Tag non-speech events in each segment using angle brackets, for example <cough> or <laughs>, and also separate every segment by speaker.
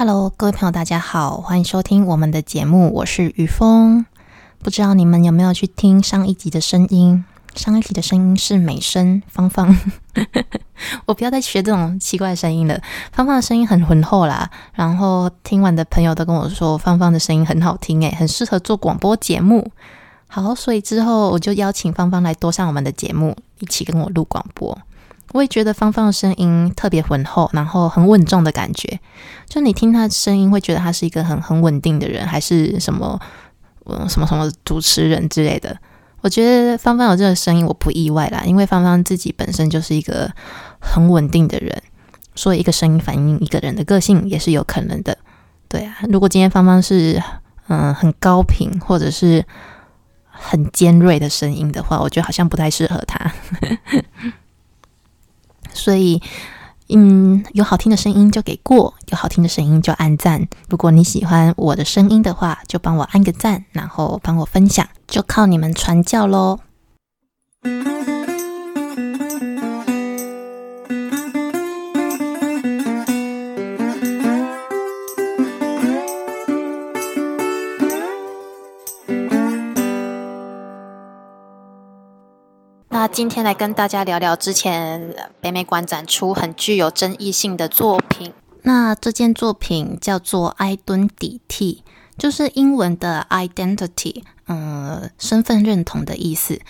Speaker 1: Hello，各位朋友，大家好，欢迎收听我们的节目，我是雨峰。不知道你们有没有去听上一集的声音？上一集的声音是美声芳芳，<laughs> 我不要再学这种奇怪的声音了。芳芳的声音很浑厚啦，然后听完的朋友都跟我说，芳芳的声音很好听，诶，很适合做广播节目。好，所以之后我就邀请芳芳来多上我们的节目，一起跟我录广播。我也觉得芳芳的声音特别浑厚，然后很稳重的感觉。就你听她声音，会觉得她是一个很很稳定的人，还是什么嗯什么什么主持人之类的。我觉得芳芳有这个声音，我不意外啦，因为芳芳自己本身就是一个很稳定的人，所以一个声音反映一个人的个性也是有可能的。对啊，如果今天芳芳是嗯很高频或者是很尖锐的声音的话，我觉得好像不太适合她。所以，嗯，有好听的声音就给过，有好听的声音就按赞。如果你喜欢我的声音的话，就帮我按个赞，然后帮我分享，就靠你们传教喽。今天来跟大家聊聊之前北美馆展出很具有争议性的作品。那这件作品叫做《埃敦底替》，就是英文的 identity，嗯，身份认同的意思。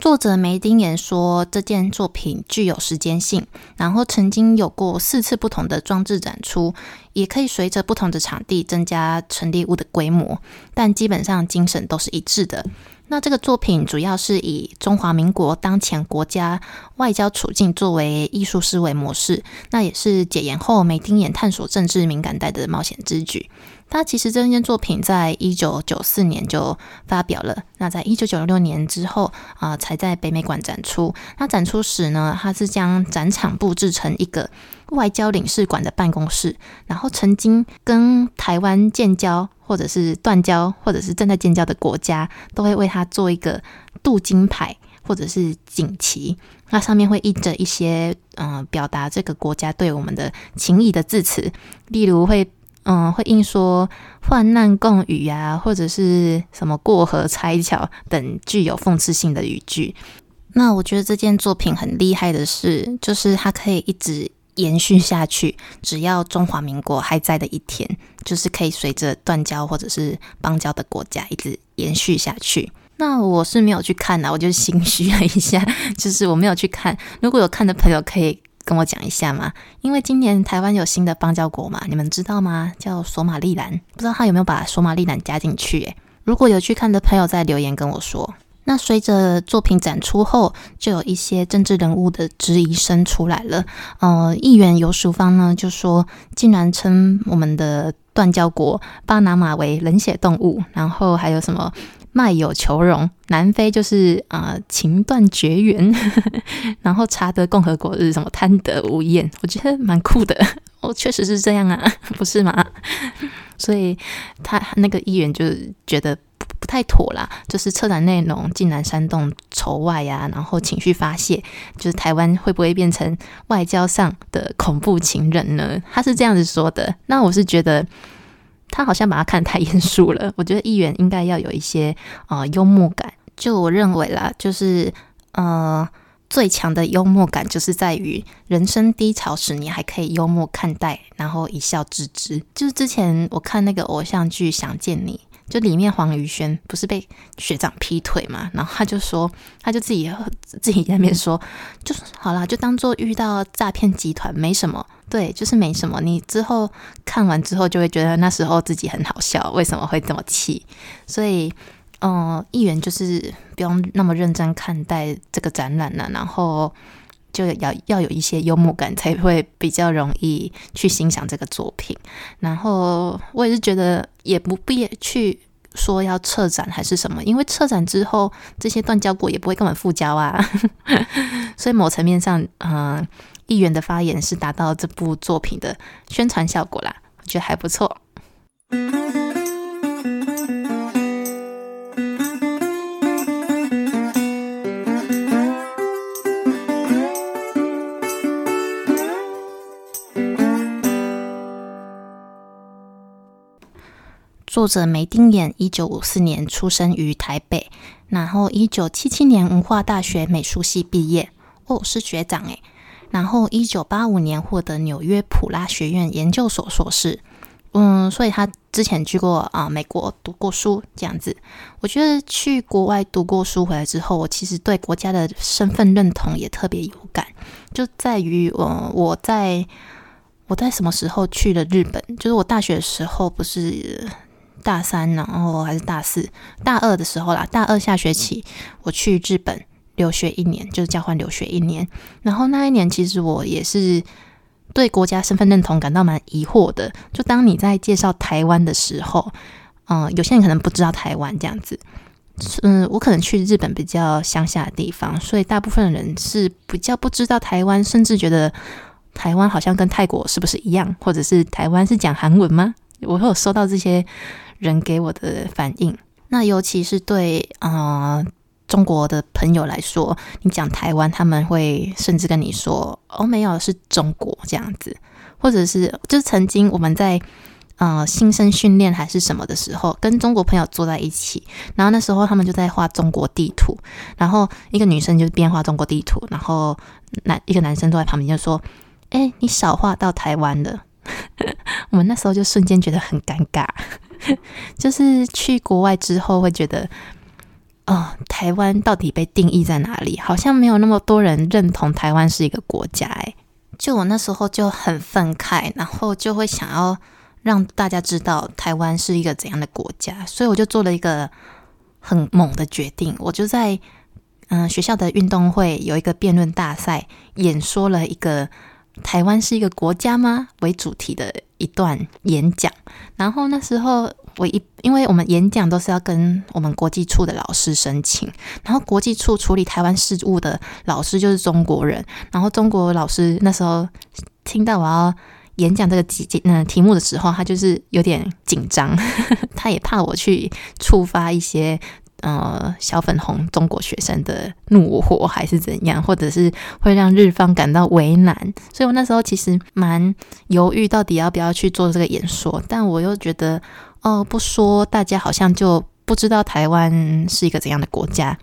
Speaker 1: 作者梅丁言说，这件作品具有时间性，然后曾经有过四次不同的装置展出，也可以随着不同的场地增加陈列物的规模，但基本上精神都是一致的。那这个作品主要是以中华民国当前国家外交处境作为艺术思维模式，那也是解严后梅丁眼探索政治敏感带的冒险之举。他其实这件作品在一九九四年就发表了，那在一九九六年之后啊，才在北美馆展出。那展出时呢，他是将展场布置成一个外交领事馆的办公室，然后曾经跟台湾建交。或者是断交，或者是正在建交的国家，都会为他做一个镀金牌或者是锦旗，那上面会印着一些嗯表达这个国家对我们的情谊的字词，例如会嗯会印说患难共语呀，或者是什么过河拆桥等具有讽刺性的语句。那我觉得这件作品很厉害的是，就是它可以一直。延续下去，只要中华民国还在的一天，就是可以随着断交或者是邦交的国家一直延续下去。那我是没有去看的，我就心虚了一下，<laughs> 就是我没有去看。如果有看的朋友，可以跟我讲一下吗？因为今年台湾有新的邦交国嘛，你们知道吗？叫索马利兰，不知道他有没有把索马利兰加进去？诶，如果有去看的朋友，在留言跟我说。那随着作品展出后，就有一些政治人物的质疑声出来了。呃，议员游淑芳呢就说，竟然称我们的断交国巴拿马为冷血动物，然后还有什么卖友求荣，南非就是啊情断绝缘，<laughs> 然后查德共和国是什么贪得无厌，我觉得蛮酷的。<laughs> 哦，确实是这样啊，<laughs> 不是吗？所以他那个议员就觉得。太妥啦，就是策展内容竟然煽动仇外呀，然后情绪发泄，就是台湾会不会变成外交上的恐怖情人呢？他是这样子说的。那我是觉得他好像把他看太严肃了。我觉得议员应该要有一些啊幽默感。就我认为啦，就是呃最强的幽默感就是在于人生低潮时你还可以幽默看待，然后一笑置之。就是之前我看那个偶像剧《想见你》。就里面黄宇轩不是被学长劈腿嘛，然后他就说，他就自己自己在那边说，就是好啦，就当做遇到诈骗集团没什么，对，就是没什么。你之后看完之后就会觉得那时候自己很好笑，为什么会这么气？所以，嗯，议员就是不用那么认真看待这个展览了，然后。就要要有一些幽默感，才会比较容易去欣赏这个作品。然后我也是觉得，也不必去说要撤展还是什么，因为撤展之后，这些断交国也不会跟我们复交啊。<laughs> 所以某层面上，嗯，议员的发言是达到这部作品的宣传效果啦，我觉得还不错。作者梅丁眼，一九五四年出生于台北，然后一九七七年文化大学美术系毕业，哦，是学长诶。然后一九八五年获得纽约普拉学院研究所硕士。嗯，所以他之前去过啊美国读过书，这样子。我觉得去国外读过书回来之后，我其实对国家的身份认同也特别有感，就在于我我在我在什么时候去了日本？就是我大学的时候，不是大三，然后还是大四、大二的时候啦。大二下学期我去日本留学一年，就是交换留学一年。然后那一年其实我也是。对国家身份认同感到蛮疑惑的。就当你在介绍台湾的时候，嗯，有些人可能不知道台湾这样子。嗯，我可能去日本比较乡下的地方，所以大部分人是比较不知道台湾，甚至觉得台湾好像跟泰国是不是一样，或者是台湾是讲韩文吗？我有收到这些人给我的反应。那尤其是对啊。中国的朋友来说，你讲台湾，他们会甚至跟你说：“哦，没有，是中国这样子。”或者是，就是曾经我们在呃新生训练还是什么的时候，跟中国朋友坐在一起，然后那时候他们就在画中国地图，然后一个女生就边画中国地图，然后男一个男生坐在旁边就说：“哎，你少画到台湾了。” <laughs> 我们那时候就瞬间觉得很尴尬，<laughs> 就是去国外之后会觉得。哦，台湾到底被定义在哪里？好像没有那么多人认同台湾是一个国家。诶，就我那时候就很愤慨，然后就会想要让大家知道台湾是一个怎样的国家，所以我就做了一个很猛的决定，我就在嗯学校的运动会有一个辩论大赛，演说了一个台湾是一个国家吗为主题的一段演讲，然后那时候。我一，因为我们演讲都是要跟我们国际处的老师申请，然后国际处处理台湾事务的老师就是中国人，然后中国老师那时候听到我要演讲这个题嗯题目的时候，他就是有点紧张，<laughs> 他也怕我去触发一些呃小粉红中国学生的怒火还是怎样，或者是会让日方感到为难，所以我那时候其实蛮犹豫到底要不要去做这个演说，但我又觉得。哦，不说，大家好像就不知道台湾是一个怎样的国家，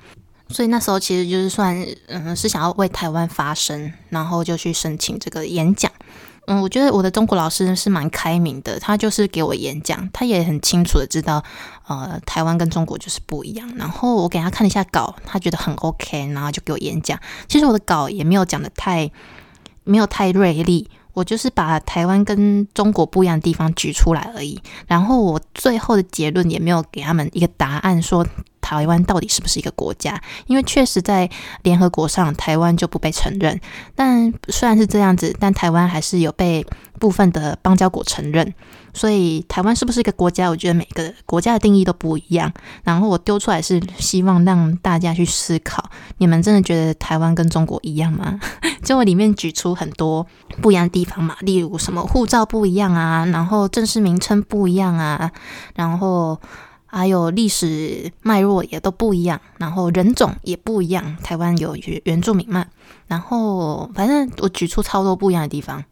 Speaker 1: 所以那时候其实就是算，嗯，是想要为台湾发声，然后就去申请这个演讲。嗯，我觉得我的中国老师是蛮开明的，他就是给我演讲，他也很清楚的知道，呃，台湾跟中国就是不一样。然后我给他看了一下稿，他觉得很 OK，然后就给我演讲。其实我的稿也没有讲的太，没有太锐利。我就是把台湾跟中国不一样的地方举出来而已，然后我最后的结论也没有给他们一个答案，说台湾到底是不是一个国家？因为确实在联合国上，台湾就不被承认。但虽然是这样子，但台湾还是有被部分的邦交国承认。所以台湾是不是一个国家？我觉得每个国家的定义都不一样。然后我丢出来是希望让大家去思考：你们真的觉得台湾跟中国一样吗？<laughs> 就我里面举出很多不一样的地方嘛，例如什么护照不一样啊，然后正式名称不一样啊，然后还有历史脉络也都不一样，然后人种也不一样。台湾有原原住民嘛？然后反正我举出超多不一样的地方。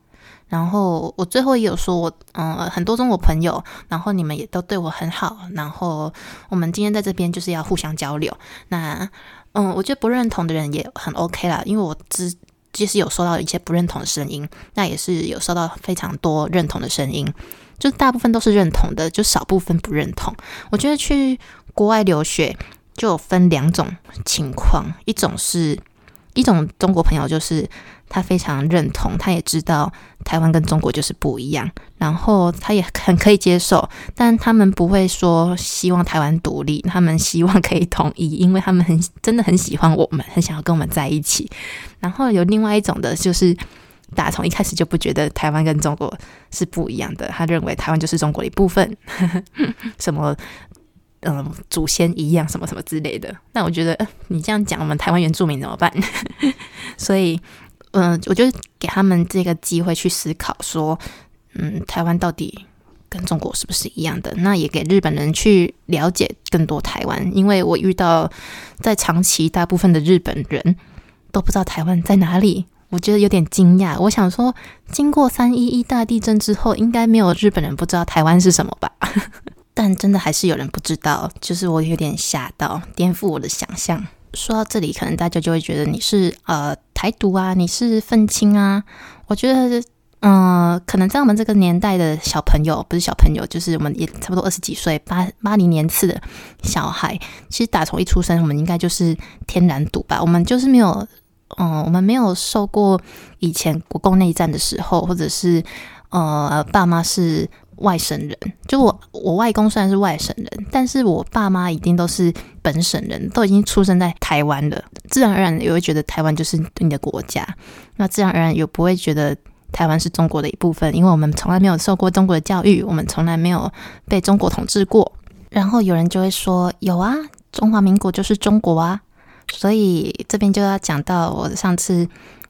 Speaker 1: 然后我最后也有说，我嗯很多中国朋友，然后你们也都对我很好，然后我们今天在这边就是要互相交流。那嗯，我觉得不认同的人也很 OK 啦，因为我知即使有收到一些不认同的声音，那也是有收到非常多认同的声音，就大部分都是认同的，就少部分不认同。我觉得去国外留学就分两种情况，一种是一种中国朋友就是。他非常认同，他也知道台湾跟中国就是不一样，然后他也很可以接受，但他们不会说希望台湾独立，他们希望可以统一，因为他们很真的很喜欢我们，很想要跟我们在一起。然后有另外一种的，就是打从一开始就不觉得台湾跟中国是不一样的，他认为台湾就是中国的一部分，<laughs> 什么嗯祖先一样，什么什么之类的。那我觉得你这样讲，我们台湾原住民怎么办？<laughs> 所以。嗯，我就给他们这个机会去思考，说，嗯，台湾到底跟中国是不是一样的？那也给日本人去了解更多台湾，因为我遇到在长期大部分的日本人都不知道台湾在哪里，我觉得有点惊讶。我想说，经过三一一大地震之后，应该没有日本人不知道台湾是什么吧？但真的还是有人不知道，就是我有点吓到，颠覆我的想象。说到这里，可能大家就会觉得你是呃台独啊，你是愤青啊。我觉得，嗯，可能在我们这个年代的小朋友，不是小朋友，就是我们也差不多二十几岁，八八零年次的小孩，其实打从一出生，我们应该就是天然独吧。我们就是没有，嗯，我们没有受过以前国共内战的时候，或者是呃，爸妈是。外省人，就我我外公虽然是外省人，但是我爸妈一定都是本省人，都已经出生在台湾了，自然而然也会觉得台湾就是你的国家，那自然而然也不会觉得台湾是中国的一部分，因为我们从来没有受过中国的教育，我们从来没有被中国统治过。然后有人就会说，有啊，中华民国就是中国啊，所以这边就要讲到我上次。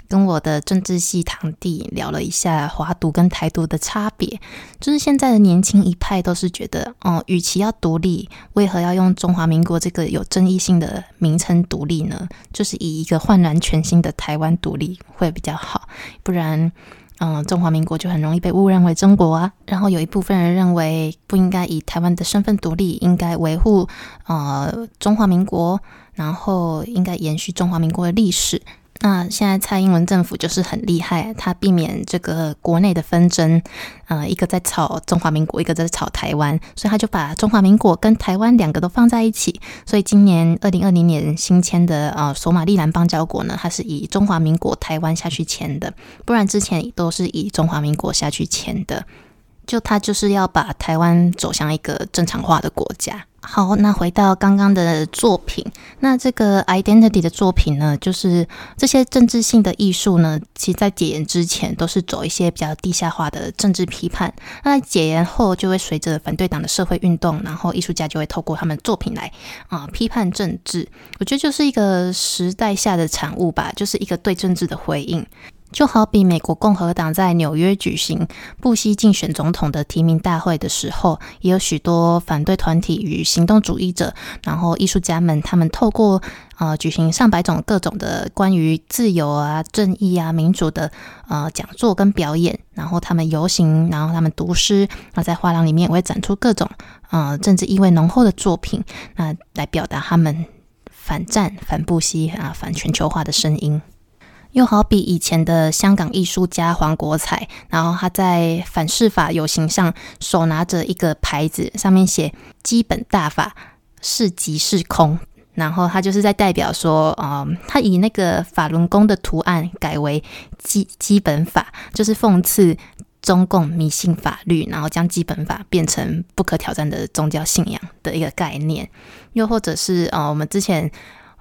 Speaker 1: 跟我的政治系堂弟聊了一下华独跟台独的差别，就是现在的年轻一派都是觉得，哦，与其要独立，为何要用中华民国这个有争议性的名称独立呢？就是以一个焕然全新的台湾独立会比较好，不然，嗯，中华民国就很容易被误认为中国啊。然后有一部分人认为不应该以台湾的身份独立，应该维护呃中华民国，然后应该延续中华民国的历史。那现在蔡英文政府就是很厉害，他避免这个国内的纷争，呃，一个在炒中华民国，一个在炒台湾，所以他就把中华民国跟台湾两个都放在一起。所以今年二零二零年新签的呃索马利兰邦交国呢，它是以中华民国台湾下去签的，不然之前都是以中华民国下去签的。就他就是要把台湾走向一个正常化的国家。好，那回到刚刚的作品，那这个 identity 的作品呢，就是这些政治性的艺术呢，其实在解严之前都是走一些比较地下化的政治批判。那解严后，就会随着反对党的社会运动，然后艺术家就会透过他们作品来啊批判政治。我觉得就是一个时代下的产物吧，就是一个对政治的回应。就好比美国共和党在纽约举行布希竞选总统的提名大会的时候，也有许多反对团体与行动主义者，然后艺术家们，他们透过呃举行上百种各种的关于自由啊、正义啊、民主的呃讲座跟表演，然后他们游行，然后他们读诗，那在画廊里面也会展出各种呃政治意味浓厚的作品，那来表达他们反战、反布希啊、反全球化的声音。又好比以前的香港艺术家黄国才，然后他在反释法游行上手拿着一个牌子，上面写“基本大法是即是空”，然后他就是在代表说，啊，他以那个法轮功的图案改为基基本法，就是讽刺中共迷信法律，然后将基本法变成不可挑战的宗教信仰的一个概念。又或者是啊，我们之前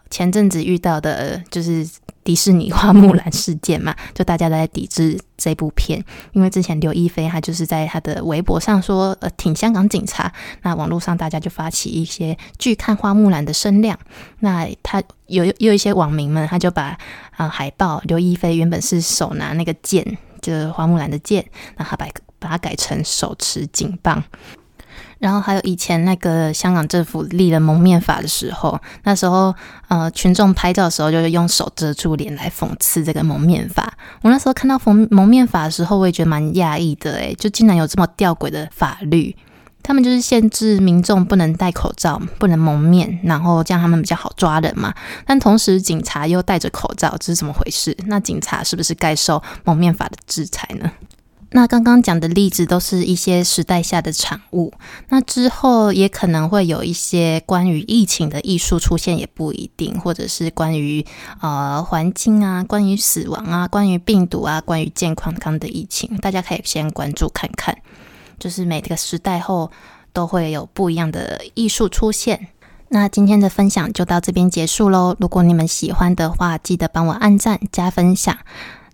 Speaker 1: 前阵子遇到的，就是。迪士尼花木兰事件嘛，就大家都在抵制这部片，因为之前刘亦菲她就是在她的微博上说呃挺香港警察，那网络上大家就发起一些拒看花木兰的声量，那他有有一些网民们他就把啊海报刘亦菲原本是手拿那个剑，就是花木兰的剑，那他把把它改成手持警棒。然后还有以前那个香港政府立了蒙面法的时候，那时候呃群众拍照的时候就是用手遮住脸来讽刺这个蒙面法。我那时候看到蒙蒙面法的时候，我也觉得蛮讶异的，诶，就竟然有这么吊诡的法律。他们就是限制民众不能戴口罩、不能蒙面，然后这样他们比较好抓人嘛。但同时警察又戴着口罩，这是怎么回事？那警察是不是该受蒙面法的制裁呢？那刚刚讲的例子都是一些时代下的产物，那之后也可能会有一些关于疫情的艺术出现，也不一定，或者是关于呃环境啊、关于死亡啊、关于病毒啊、关于健康康的疫情，大家可以先关注看看。就是每个时代后都会有不一样的艺术出现。那今天的分享就到这边结束喽。如果你们喜欢的话，记得帮我按赞加分享。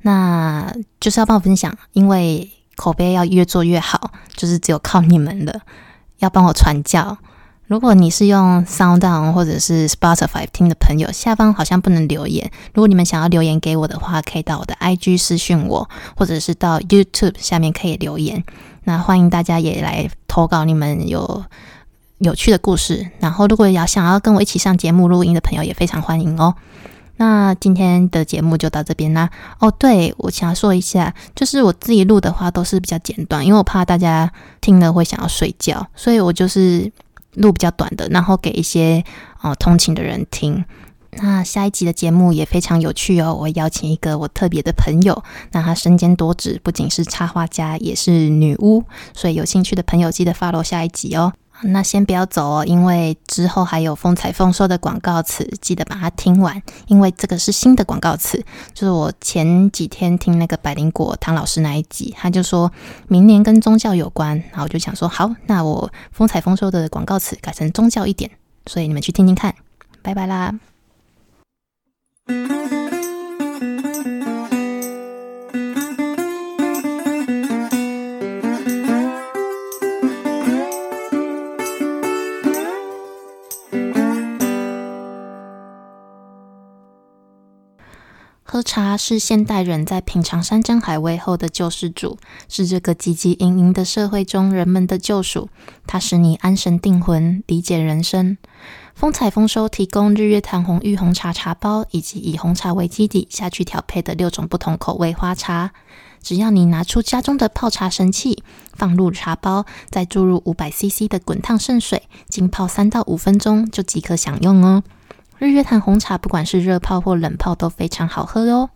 Speaker 1: 那就是要帮我分享，因为口碑要越做越好，就是只有靠你们了。要帮我传教。如果你是用 SoundOn 或者是 Spotify 听的朋友，下方好像不能留言。如果你们想要留言给我的话，可以到我的 IG 私讯我，或者是到 YouTube 下面可以留言。那欢迎大家也来投稿你们有有趣的故事。然后，如果要想要跟我一起上节目录音的朋友，也非常欢迎哦。那今天的节目就到这边啦。哦，对，我想要说一下，就是我自己录的话都是比较简短，因为我怕大家听了会想要睡觉，所以我就是录比较短的，然后给一些哦通勤的人听。那下一集的节目也非常有趣哦，我邀请一个我特别的朋友，那他身兼多职，不仅是插画家，也是女巫，所以有兴趣的朋友记得 follow 下一集哦。那先不要走哦，因为之后还有风采丰收的广告词，记得把它听完，因为这个是新的广告词。就是我前几天听那个百灵果唐老师那一集，他就说明年跟宗教有关，然后我就想说好，那我风采丰收的广告词改成宗教一点，所以你们去听听看，拜拜啦。喝茶是现代人在品尝山珍海味后的救世主，是这个汲汲营营的社会中人们的救赎。它使你安神定魂，理解人生。风采丰收提供日月潭红玉红茶茶包，以及以红茶为基底下去调配的六种不同口味花茶。只要你拿出家中的泡茶神器，放入茶包，再注入五百 CC 的滚烫圣水，浸泡三到五分钟，就即可享用哦。日月潭红茶，不管是热泡或冷泡都非常好喝哦。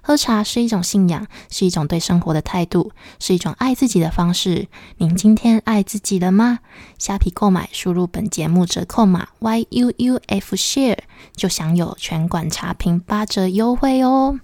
Speaker 1: 喝茶是一种信仰，是一种对生活的态度，是一种爱自己的方式。您今天爱自己了吗？虾皮购买，输入本节目折扣码 Y U U F Share，就享有全馆茶品八折优惠哦。